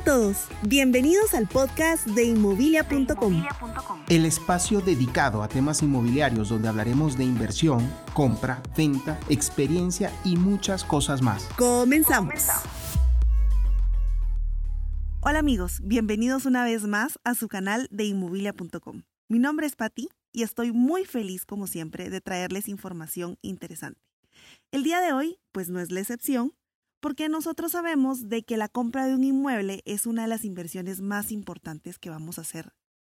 a todos, bienvenidos al podcast de inmobilia.com. El espacio dedicado a temas inmobiliarios donde hablaremos de inversión, compra, venta, experiencia y muchas cosas más. Comenzamos. Hola amigos, bienvenidos una vez más a su canal de inmobilia.com. Mi nombre es Patti y estoy muy feliz como siempre de traerles información interesante. El día de hoy, pues no es la excepción, porque nosotros sabemos de que la compra de un inmueble es una de las inversiones más importantes que vamos a hacer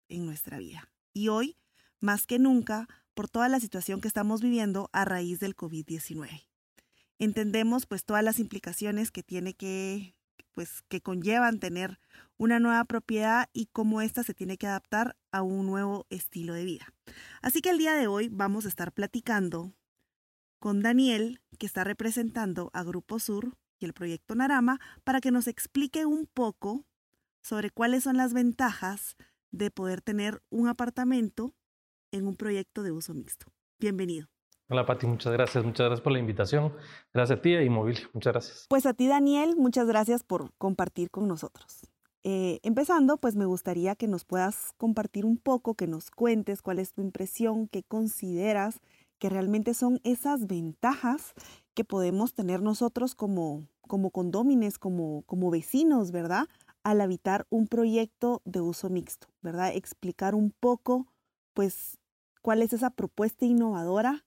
en nuestra vida. Y hoy, más que nunca, por toda la situación que estamos viviendo a raíz del COVID-19. Entendemos pues todas las implicaciones que tiene que pues que conllevan tener una nueva propiedad y cómo ésta se tiene que adaptar a un nuevo estilo de vida. Así que el día de hoy vamos a estar platicando con Daniel, que está representando a Grupo Sur, y el proyecto Narama para que nos explique un poco sobre cuáles son las ventajas de poder tener un apartamento en un proyecto de uso mixto. Bienvenido. Hola Pati, muchas gracias, muchas gracias por la invitación. Gracias a ti y Inmobiliario, muchas gracias. Pues a ti Daniel, muchas gracias por compartir con nosotros. Eh, empezando, pues me gustaría que nos puedas compartir un poco, que nos cuentes cuál es tu impresión, qué consideras que realmente son esas ventajas que podemos tener nosotros como, como condómines, como, como vecinos, ¿verdad? Al habitar un proyecto de uso mixto, ¿verdad? Explicar un poco, pues, cuál es esa propuesta innovadora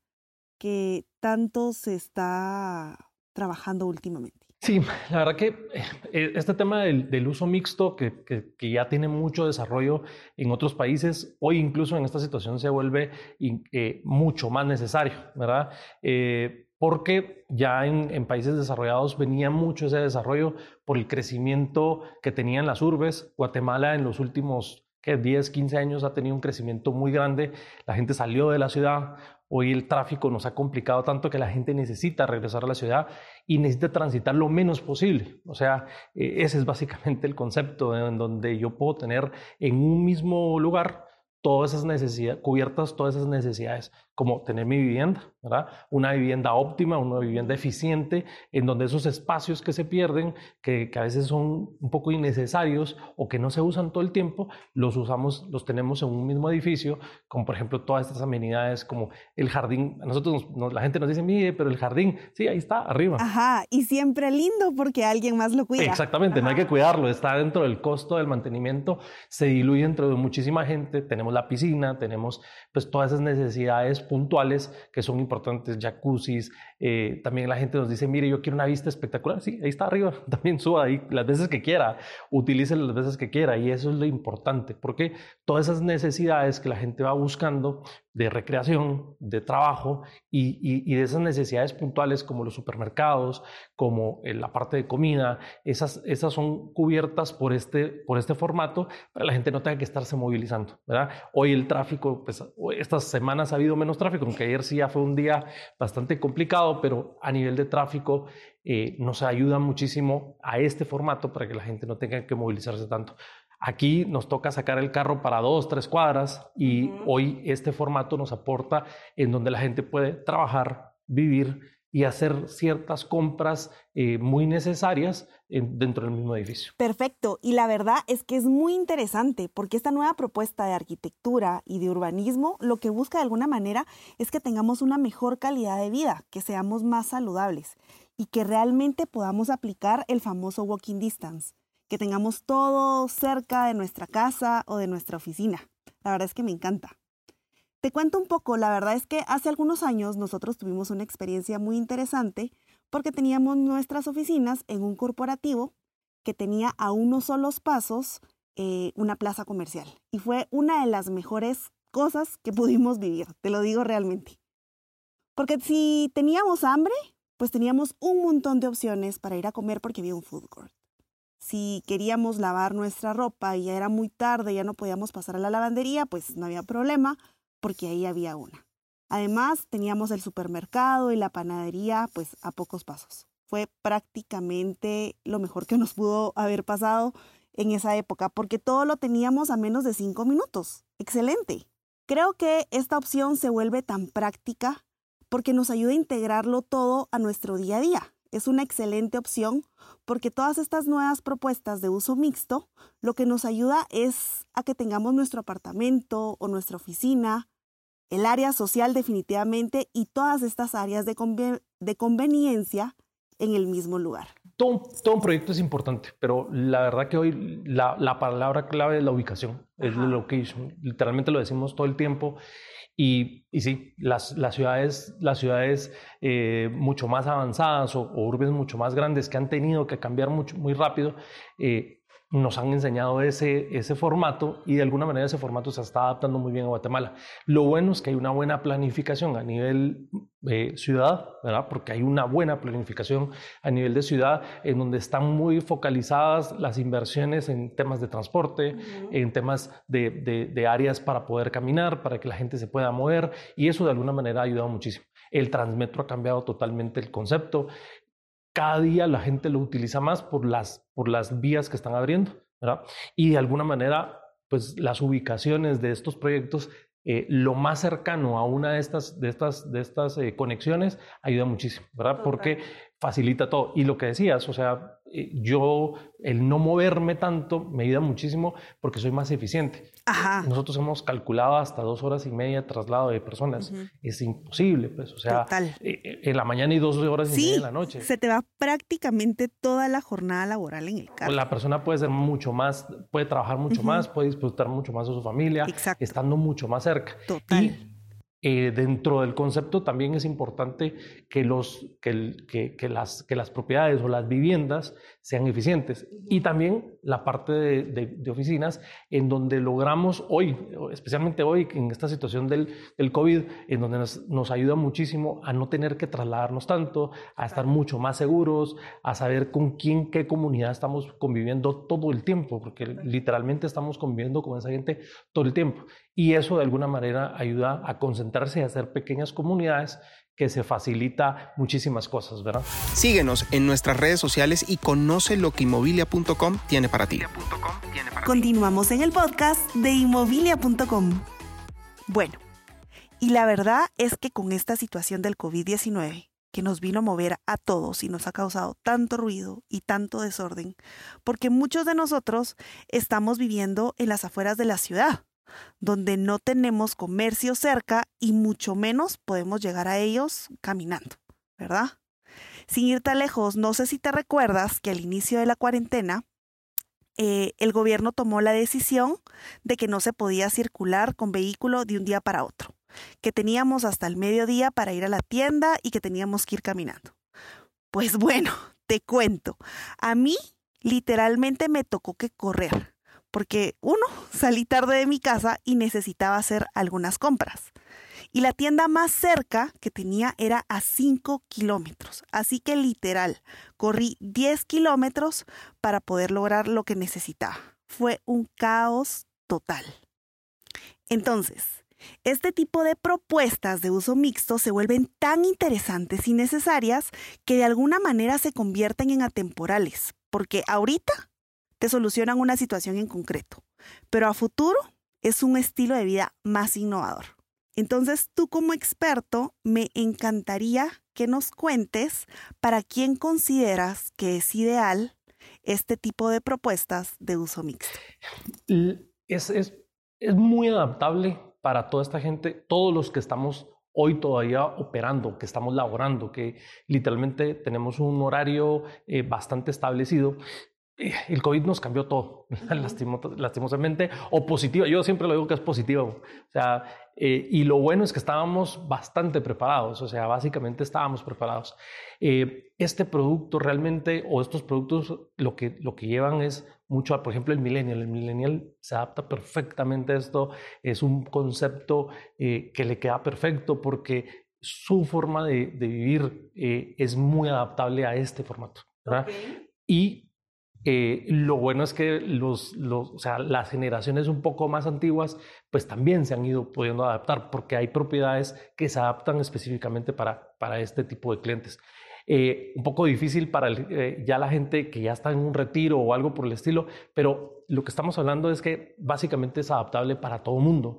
que tanto se está trabajando últimamente. Sí, la verdad que eh, este tema del, uso mixto, que, que, ya tiene mucho desarrollo en otros países, hoy incluso en esta situación se vuelve eh, mucho más necesario, ¿verdad? Eh, porque ya en, países desarrollados venía mucho ese desarrollo por el crecimiento que tenían las urbes. Guatemala en los últimos 10, 15 años ha tenido un crecimiento muy grande. La gente salió de la ciudad, Hoy el tráfico nos ha complicado tanto que la gente necesita regresar a la ciudad y necesita transitar lo menos posible. O sea, eh, ese es básicamente el concepto en donde yo puedo tener en un mismo lugar todas esas necesidades, cubiertas todas esas necesidades, como tener mi vivienda, ¿verdad? Una vivienda óptima, una vivienda eficiente, en donde esos espacios que se pierden, que, a veces son un poco innecesarios o que no se usan todo el tiempo, los usamos, los tenemos en un mismo edificio, como por ejemplo todas estas amenidades como el jardín. Nosotros la gente nos dice, mire, pero el jardín, sí, ahí está, arriba. Ajá, y siempre lindo porque alguien más lo cuida. Exactamente, no hay que cuidarlo, está dentro del costo del mantenimiento, se diluye entre muchísima gente, tenemos la piscina, tenemos pues todas esas necesidades puntuales que son importantes, jacuzzis, eh, también la gente nos dice, mire, yo quiero una vista espectacular, sí, ahí está arriba, también suba ahí las veces que quiera, utilice las veces que quiera y eso es lo importante, porque todas esas necesidades que la gente va buscando de recreación, de trabajo y, de esas necesidades puntuales como los supermercados, como eh, la parte de comida, esas, esas son cubiertas por este, por este formato para que la gente no tenga que estarse movilizando. Hoy el tráfico, pues estas semanas ha habido menos tráfico, aunque ayer sí ya fue un día bastante complicado, pero a nivel de tráfico eh, nos ayuda muchísimo a este formato para que la gente no tenga que movilizarse tanto. Aquí nos toca sacar el carro para dos, tres cuadras y hoy este formato nos aporta en donde la gente puede trabajar, vivir y hacer ciertas compras eh, muy necesarias dentro del mismo edificio. Perfecto. Y la verdad es que es muy interesante porque esta nueva propuesta de arquitectura y de urbanismo lo que busca de alguna manera es que tengamos una mejor calidad de vida, que seamos más saludables y que realmente podamos aplicar el famoso walking distance que tengamos todo cerca de nuestra casa o de nuestra oficina. La verdad es que me encanta. Te cuento un poco, la verdad es que hace algunos años nosotros tuvimos una experiencia muy interesante porque teníamos nuestras oficinas en un corporativo que tenía a unos solos pasos eh, una plaza comercial. Y fue una de las mejores cosas que pudimos vivir, te lo digo realmente. Porque si teníamos hambre, pues teníamos un montón de opciones para ir a comer porque había un food court si queríamos lavar nuestra ropa y ya era muy tarde, ya no podíamos pasar a la lavandería, pues no había problema porque ahí había una. Además, teníamos el supermercado y la panadería pues a pocos pasos. Fue prácticamente lo mejor que nos pudo haber pasado en esa época porque todo lo teníamos a menos de cinco minutos. Excelente. Creo que esta opción se vuelve tan práctica porque nos ayuda a integrarlo todo a nuestro día a día es una excelente opción porque todas estas nuevas propuestas de uso mixto lo que nos ayuda es a que tengamos nuestro apartamento o nuestra oficina, el área social definitivamente y todas estas áreas de, conveniencia en el mismo lugar. Todo, todo, un proyecto es importante, pero la verdad que hoy la, palabra clave es la ubicación, es la location. Literalmente lo decimos todo el tiempo y, y sí, las, las ciudades, las ciudades eh, mucho más avanzadas o, o, urbes mucho más grandes que han tenido que cambiar mucho, muy rápido, eh, nos han enseñado ese, ese formato y de alguna manera ese formato se está adaptando muy bien a Guatemala. Lo bueno es que hay una buena planificación a nivel eh, ciudad, ¿verdad? Porque hay una buena planificación a nivel de ciudad en donde están muy focalizadas las inversiones en temas de transporte, en temas de, de, de áreas para poder caminar, para que la gente se pueda mover y eso de alguna manera ha ayudado muchísimo. El Transmetro ha cambiado totalmente el concepto cada día la gente lo utiliza más por las, por las vías que están abriendo, ¿verdad? Y de alguna manera, pues las ubicaciones de estos proyectos, eh, lo más cercano a una de estas, de estas, de estas eh, conexiones ayuda muchísimo, ¿verdad? Porque facilita todo. Y lo que decías, o sea, eh, yo, el no moverme tanto me ayuda muchísimo porque soy más eficiente. Ajá. Nosotros hemos calculado hasta dos horas y media de traslado de personas. Es imposible, pues, o sea, eh, eh, en la mañana y dos horas y media en la noche. Se te va prácticamente toda la jornada laboral en el carro. la persona puede ser mucho más, puede trabajar mucho más, puede disfrutar mucho más de su familia, estando mucho más cerca. Total. Eh, dentro del concepto también es importante que, los, que, que, las, que las propiedades o las viviendas sean eficientes. Y también la parte de, de, oficinas en donde logramos hoy, especialmente hoy en esta situación del, del COVID, en donde nos, nos, ayuda muchísimo a no tener que trasladarnos tanto, a estar mucho más seguros, a saber con quién, qué comunidad estamos conviviendo todo el tiempo, porque literalmente estamos conviviendo con esa gente todo el tiempo. Y eso de alguna manera ayuda a concentrarse y a hacer pequeñas comunidades que se facilita muchísimas cosas, ¿verdad? Síguenos en nuestras redes sociales y conoce lo que inmobilia.com tiene para ti. Continuamos en el podcast de inmobilia.com. Bueno, y la verdad es que con esta situación del COVID-19, que nos vino a mover a todos y nos ha causado tanto ruido y tanto desorden, porque muchos de nosotros estamos viviendo en las afueras de la ciudad donde no tenemos comercio cerca y mucho menos podemos llegar a ellos caminando, ¿verdad? Sin ir tan lejos, no sé si te recuerdas que al inicio de la cuarentena, eh, el gobierno tomó la decisión de que no se podía circular con vehículo de un día para otro, que teníamos hasta el mediodía para ir a la tienda y que teníamos que ir caminando. Pues bueno, te cuento, a mí literalmente me tocó que correr porque uno, salí tarde de mi casa y necesitaba hacer algunas compras. Y la tienda más cerca que tenía era a 5 kilómetros. Así que literal, corrí 10 kilómetros para poder lograr lo que necesitaba. Fue un caos total. Entonces, este tipo de propuestas de uso mixto se vuelven tan interesantes y necesarias que de alguna manera se convierten en atemporales, porque ahorita solucionan una situación en concreto, pero a futuro es un estilo de vida más innovador. Entonces, tú como experto, me encantaría que nos cuentes para quién consideras que es ideal este tipo de propuestas de uso mixto. Es, es, es muy adaptable para toda esta gente, todos los que estamos hoy todavía operando, que estamos laborando, que literalmente tenemos un horario eh, bastante establecido, el COVID nos cambió todo, lastimosamente, o positiva. Yo siempre lo digo que es positivo. O sea, eh, y lo bueno es que estábamos bastante preparados, o sea, básicamente estábamos preparados. Eh, este producto realmente, o estos productos, lo que, lo que llevan es mucho, por ejemplo, el millennial. El millennial se adapta perfectamente a esto, es un concepto que le queda perfecto porque su forma de, vivir es muy adaptable a este formato. ¿verdad? Y eh, lo bueno es que los, los, o sea, las generaciones un poco más antiguas pues también se han ido pudiendo adaptar porque hay propiedades que se adaptan específicamente para, para este tipo de clientes. Eh, un poco difícil para eh, ya la gente que ya está en un retiro o algo por el estilo, pero lo que estamos hablando es que básicamente es adaptable para todo el mundo.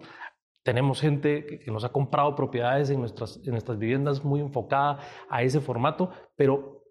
Tenemos gente que, que, nos ha comprado propiedades en nuestras, en nuestras viviendas muy enfocada a ese formato, pero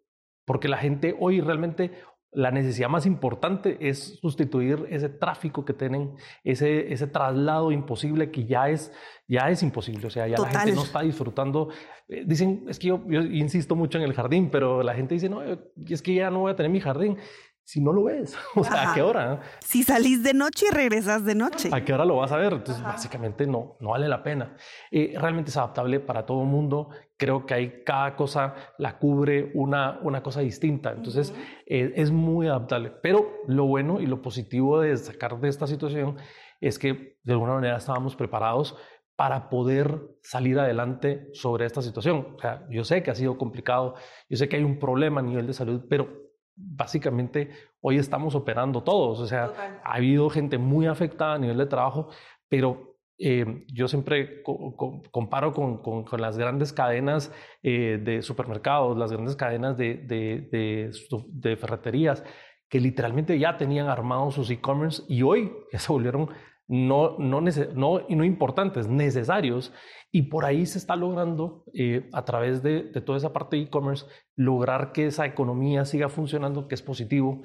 porque la gente hoy realmente la necesidad más importante es sustituir ese tráfico que tienen, ese, ese traslado imposible que ya es, ya es imposible. O sea, ya la gente no está disfrutando. Eh, dicen, es que yo, yo, insisto mucho en el jardín, pero la gente dice, no, es que ya no voy a tener mi jardín si no lo ves? O sea, ¿a qué hora? Si salís de noche y regresas de noche. ¿A qué hora lo vas a ver? Entonces, básicamente no, no vale la pena. Eh, realmente es adaptable para todo el mundo. Creo que hay cada cosa la cubre una, una cosa distinta. Entonces, eh, es muy adaptable. Pero lo bueno y lo positivo de sacar de esta situación es que de alguna manera estábamos preparados para poder salir adelante sobre esta situación. O sea, yo sé que ha sido complicado, yo sé que hay un problema a nivel de salud, pero básicamente hoy estamos operando todos. O sea, ha habido gente muy afectada a nivel de trabajo, pero eh, yo siempre comparo con, con, las grandes cadenas eh, de supermercados, las grandes cadenas de, de, de, ferreterías, que literalmente ya tenían armados sus e-commerce y hoy ya se volvieron no, no, no, no importantes, necesarios. Y por ahí se está logrando, eh, a través de, de, toda esa parte de e-commerce, lograr que esa economía siga funcionando, que es positivo.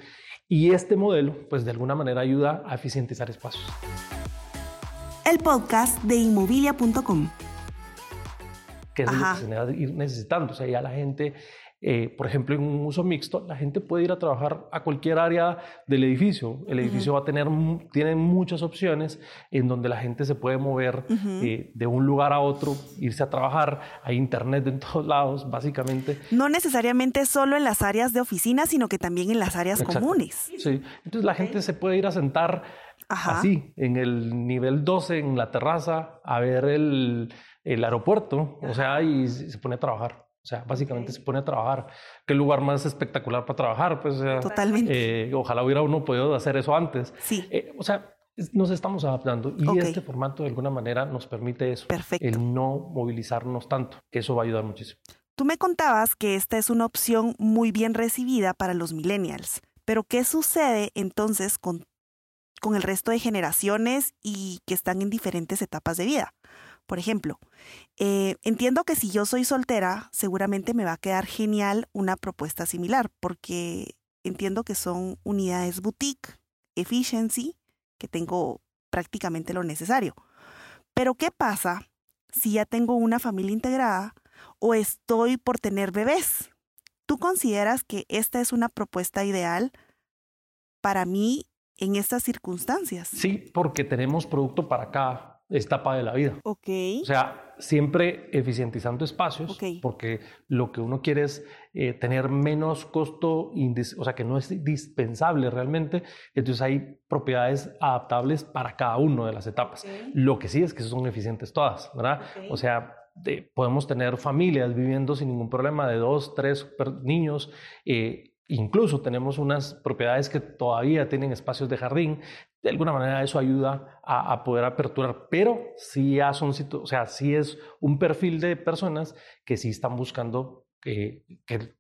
Y este modelo, pues de alguna manera ayuda a eficientizar espacios. El podcast de inmobilia.com. Que es lo que se va ir necesitando. O sea, ya la gente eh, por ejemplo, en un uso mixto, la gente puede ir a trabajar a cualquier área del edificio. El edificio va a tener, tiene muchas opciones en donde la gente se puede mover eh, de un lugar a otro, irse a trabajar. Hay internet en todos lados, básicamente. No necesariamente solo en las áreas de oficina, sino que también en las áreas comunes. Sí, entonces la gente se puede ir a sentar así, en el nivel 12, en la terraza, a ver el, el aeropuerto, o sea, y se pone a trabajar. O sea, básicamente se pone a trabajar. ¿Qué lugar más espectacular para trabajar? Pues, Totalmente. Eh, ojalá hubiera uno podido hacer eso antes. Sí. Eh, o sea, nos estamos adaptando y este formato de alguna manera nos permite eso. Perfecto. El no movilizarnos tanto, que eso va a ayudar muchísimo. Tú me contabas que esta es una opción muy bien recibida para los millennials, pero ¿qué sucede entonces con, con el resto de generaciones y que están en diferentes etapas de vida? Por ejemplo, eh, entiendo que si yo soy soltera, seguramente me va a quedar genial una propuesta similar, porque entiendo que son unidades boutique, efficiency, que tengo prácticamente lo necesario. Pero ¿qué pasa si ya tengo una familia integrada o estoy por tener bebés? ¿Tú consideras que esta es una propuesta ideal para mí en estas circunstancias? Sí, porque tenemos producto para cada etapa de la vida. Ok. O sea, siempre eficientizando espacios, porque lo que uno quiere es eh, tener menos costo, o sea, que no es indispensable realmente. Entonces hay propiedades adaptables para cada una de las etapas. Lo que sí es que son eficientes todas, ¿verdad? O sea, podemos tener familias viviendo sin ningún problema de dos, tres niños. Eh, Incluso tenemos unas propiedades que todavía tienen espacios de jardín. De alguna manera eso ayuda a, poder aperturar, pero sí, ya son, o sea, sí es un perfil de personas que sí están buscando que,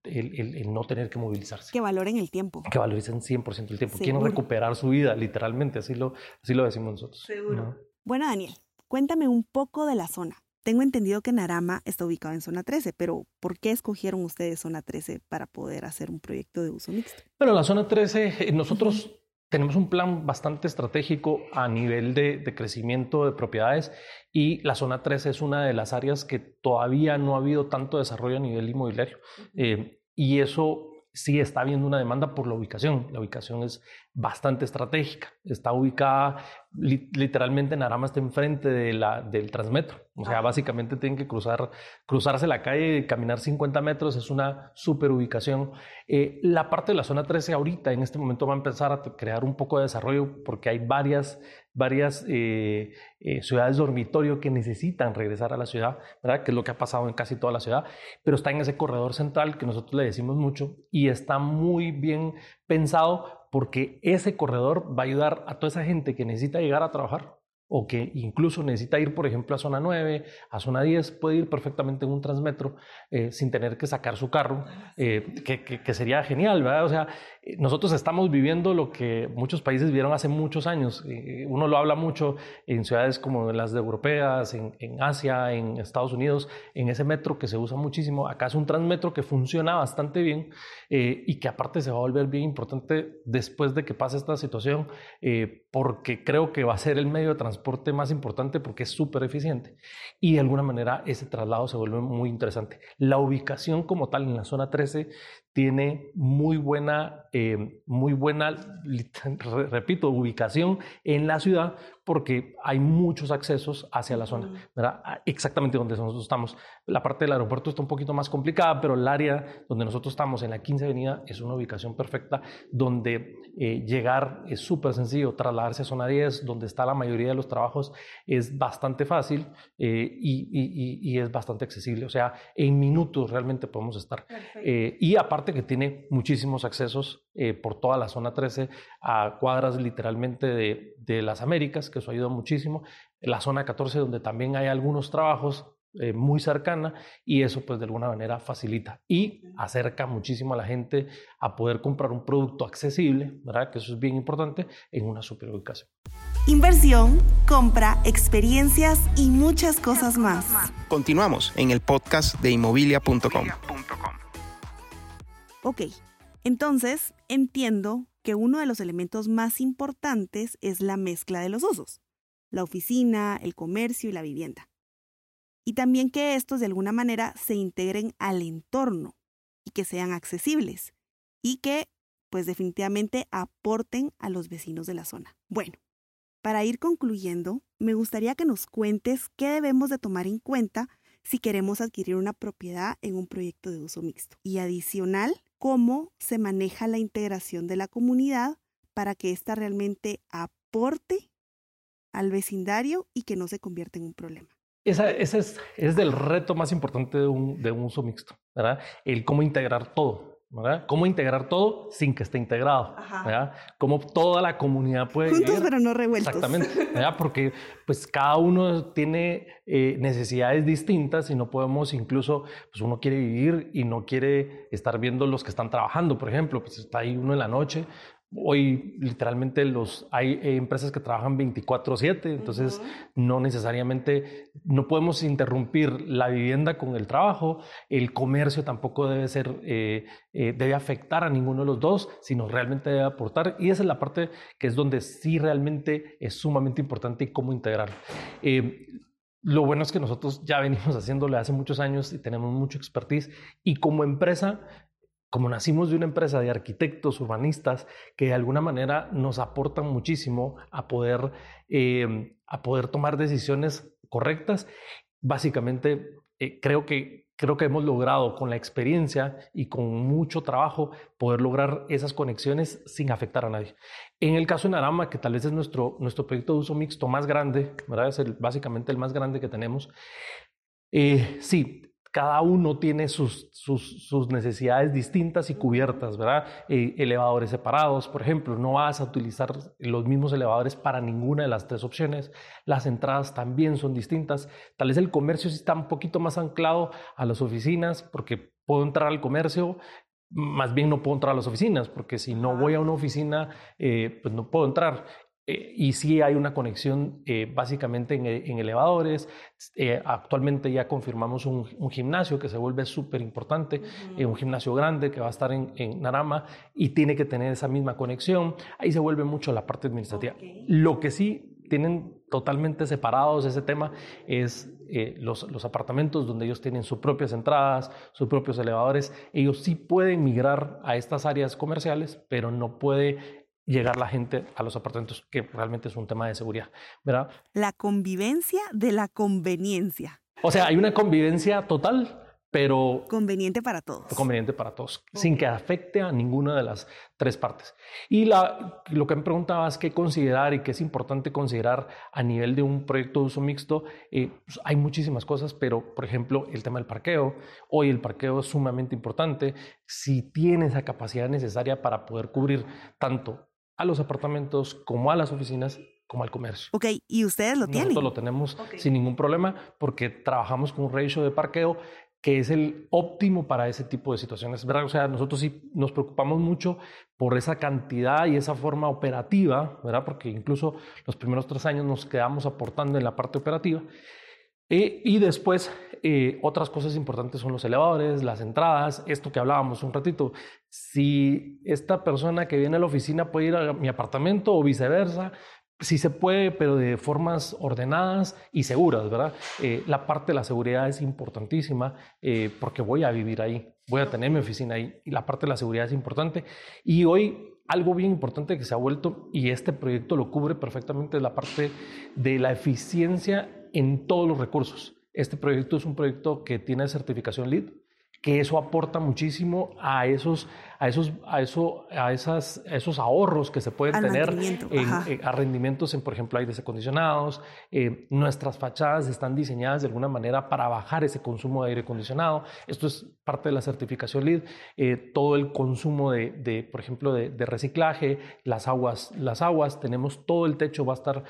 el, no tener que movilizarse. Que valoren el tiempo. Que valoricen 100% el tiempo. Quieren recuperar su vida, literalmente, así lo, así lo decimos nosotros. Seguro. Bueno, Daniel, cuéntame un poco de la zona. Tengo entendido que Narama está ubicado en zona 13, pero ¿por qué escogieron ustedes zona 13 para poder hacer un proyecto de uso mixto? Bueno, la zona 13, eh, nosotros tenemos un plan bastante estratégico a nivel de, crecimiento de propiedades y la zona 13 es una de las áreas que todavía no ha habido tanto desarrollo a nivel inmobiliario. Eh, y eso sí está habiendo una demanda por la ubicación. La ubicación es bastante estratégica. Está ubicada literalmente en Arama, está enfrente de la, del Transmetro. O sea, básicamente tienen que cruzar, cruzarse la calle caminar 50 metros. Es una super ubicación. Eh, la parte de la zona 13 ahorita, en este momento, va a empezar a crear un poco de desarrollo porque hay varias, varias eh, eh, ciudades dormitorio que necesitan regresar a la ciudad, ¿verdad? que es lo que ha pasado en casi toda la ciudad, pero está en ese corredor central que nosotros le decimos mucho y está muy bien pensado porque ese corredor va a ayudar a toda esa gente que necesita llegar a trabajar o que incluso necesita ir, por ejemplo, a zona 9, a zona 10, puede ir perfectamente en un transmetro eh, sin tener que sacar su carro, eh, que, sería genial, ¿verdad? O sea, eh, nosotros estamos viviendo lo que muchos países vieron hace muchos años. Uno lo habla mucho en ciudades como las europeas, en, Asia, en Estados Unidos, en ese metro que se usa muchísimo. Acá es un transmetro que funciona bastante bien y que aparte se va a volver bien importante después de que pase esta situación, porque creo que va a ser el medio de transporte más importante porque es súper eficiente. Y de alguna manera ese traslado se vuelve muy interesante. La ubicación como tal en la zona 13 tiene muy buena, eh, muy buena, repito, ubicación en la ciudad porque hay muchos accesos hacia la zona, ¿verdad? Ah, exactamente donde nosotros estamos. La parte del aeropuerto está un poquito más complicada, pero el área donde nosotros estamos, en la 15 Avenida, es una ubicación perfecta donde eh, llegar es súper sencillo, trasladarse a zona 10, donde está la mayoría de los trabajos, es bastante fácil eh, y, y, es bastante accesible. O sea, en minutos realmente podemos estar. Eh, y aparte que tiene muchísimos accesos por toda la zona 13 a cuadras literalmente de, de las Américas, que eso ayuda muchísimo. La zona 14, donde también hay algunos trabajos eh, muy cercana y eso pues de alguna manera facilita y acerca muchísimo a la gente a poder comprar un producto accesible, ¿verdad? Que eso es bien importante en una super ubicación. Inversión, compra, experiencias y muchas cosas más. Continuamos en el podcast de inmobilia.com. Ok, entonces entiendo que uno de los elementos más importantes es la mezcla de los usos, la oficina, el comercio y la vivienda. Y también que estos de alguna manera se integren al entorno y que sean accesibles y que pues definitivamente aporten a los vecinos de la zona. Bueno, para ir concluyendo, me gustaría que nos cuentes qué debemos de tomar en cuenta si queremos adquirir una propiedad en un proyecto de uso mixto. Y adicional, cómo se maneja la integración de la comunidad para que ésta realmente aporte al vecindario y que no se convierta en un problema. Ese es, es reto más importante de un, de un uso mixto, ¿verdad? El cómo integrar todo. ¿Verdad? Cómo integrar todo sin que esté integrado, ¿verdad? Cómo toda la comunidad puede juntos pero no revueltos. Exactamente, ¿verdad? Porque pues cada uno tiene eh, necesidades distintas y no podemos incluso, pues uno quiere vivir y no quiere estar viendo los que están trabajando, por ejemplo, pues está ahí uno en la noche, Hoy literalmente los, hay eh, empresas que trabajan 24/7, entonces no necesariamente, no podemos interrumpir la vivienda con el trabajo, el comercio tampoco debe ser, eh, eh, debe afectar a ninguno de los dos, sino realmente debe aportar y esa es la parte que es donde sí realmente es sumamente importante y cómo integrar. lo bueno es que nosotros ya venimos haciéndolo hace muchos años y tenemos mucho expertise y como empresa como nacimos de una empresa de arquitectos, urbanistas, que de alguna manera nos aportan muchísimo a poder, em, a poder tomar decisiones correctas, básicamente eh, creo, que, creo que hemos logrado con la experiencia y con mucho trabajo poder lograr esas conexiones sin afectar a nadie. En el caso de Narama, que tal vez es nuestro, nuestro proyecto de uso mixto más grande, ¿verdad? es el, básicamente el más grande que tenemos, eh, sí, cada uno tiene sus, sus, necesidades distintas y cubiertas, ¿verdad? Eh, elevadores separados, por ejemplo, no vas a utilizar los mismos elevadores para ninguna de las tres opciones. Las entradas también son distintas. Tal vez el comercio sí está un poquito más anclado a las oficinas, porque puedo entrar al comercio, más bien no puedo entrar a las oficinas, porque si no voy a una oficina, eh, pues no puedo entrar. Eh, y sí hay una conexión eh, básicamente en, elevadores. Eh, actualmente ya confirmamos un, gimnasio que se vuelve súper importante, un gimnasio grande que va a estar en, Narama y tiene que tener esa misma conexión. Ahí se vuelve mucho la parte administrativa. Lo que sí tienen totalmente separados ese tema es los, los, apartamentos donde ellos tienen sus propias entradas, sus propios elevadores. Ellos sí pueden migrar a estas áreas comerciales, pero no puede llegar la gente a los apartamentos, que realmente es un tema de seguridad, ¿verdad? La convivencia de la conveniencia. O sea, hay una convivencia total, pero... Conveniente para todos. Conveniente para todos, sin que afecte a ninguna de las tres partes. Y la, lo que me preguntaba es qué considerar y qué es importante considerar a nivel de un proyecto de uso mixto. Eh, pues hay muchísimas cosas, pero por ejemplo, el tema del parqueo. Hoy el parqueo es sumamente importante. Si tiene esa capacidad necesaria para poder cubrir tanto a los apartamentos, como a las oficinas, como al comercio. Ok, ¿y ustedes lo tienen? Nosotros lo tenemos sin ningún problema porque trabajamos con un ratio de parqueo que es el óptimo para ese tipo de situaciones, ¿verdad? O sea, nosotros sí nos preocupamos mucho por esa cantidad y esa forma operativa, ¿verdad? Porque incluso los primeros tres años nos quedamos aportando en la parte operativa. Eh, y después, eh, otras cosas importantes son los elevadores, las entradas, esto que hablábamos un ratito. Si esta persona que viene a la oficina puede ir a mi apartamento o viceversa, sí se puede, pero de formas ordenadas y seguras, ¿verdad? Eh, la parte de la seguridad es importantísima eh, porque voy a vivir ahí, voy a tener mi oficina ahí y la parte de la seguridad es importante. Y hoy algo bien importante que se ha vuelto y este proyecto lo cubre perfectamente es la parte de la eficiencia en todos los recursos. Este proyecto es un proyecto que tiene certificación LEED, que eso aporta muchísimo a esos, a esos, a eso, a esas, esos ahorros que se pueden tener en, eh, a rendimientos en, por ejemplo, aires acondicionados. Eh, nuestras fachadas están diseñadas de alguna manera para bajar ese consumo de aire acondicionado. Esto es parte de la certificación LEED. Eh, todo el consumo de, de por ejemplo, de, de, reciclaje, las aguas, las aguas, tenemos todo el techo va a estar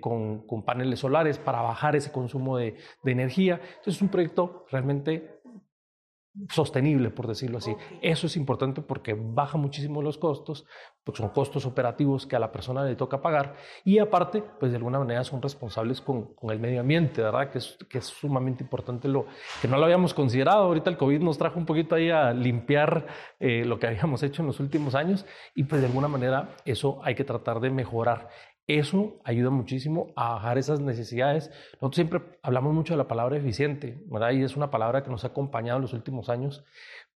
con, con, paneles solares para bajar ese consumo de, de energía. Entonces es un proyecto realmente sostenible, por decirlo así. Eso es importante porque baja muchísimo los costos, porque son costos operativos que a la persona le toca pagar y aparte, pues de alguna manera son responsables con, con el medio ambiente, ¿verdad? Que es, que es, sumamente importante lo que no lo habíamos considerado. Ahorita el COVID nos trajo un poquito ahí a limpiar eh, lo que habíamos hecho en los últimos años y pues de alguna manera eso hay que tratar de mejorar. Eso ayuda muchísimo a bajar esas necesidades. Nosotros siempre hablamos mucho de la palabra eficiente, ¿verdad? Y es una palabra que nos ha acompañado en los últimos años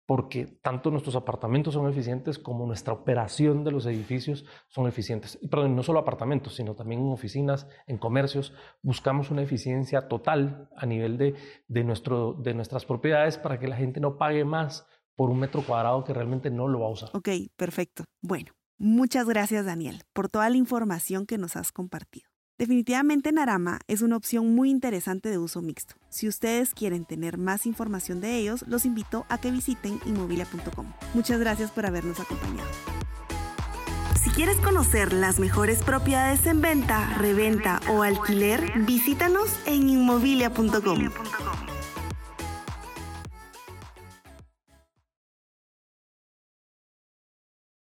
porque tanto nuestros apartamentos son eficientes como nuestra operación de los edificios son eficientes. Y perdón, no solo apartamentos, sino también en oficinas, en comercios, buscamos una eficiencia total a nivel de, de, nuestro, de nuestras propiedades para que la gente no pague más por un metro cuadrado que realmente no lo va a usar. Ok, perfecto. Bueno, Muchas gracias Daniel por toda la información que nos has compartido. Definitivamente Narama es una opción muy interesante de uso mixto. Si ustedes quieren tener más información de ellos, los invito a que visiten inmobilia.com. Muchas gracias por habernos acompañado. Si quieres conocer las mejores propiedades en venta, reventa o alquiler, visítanos en inmobilia.com.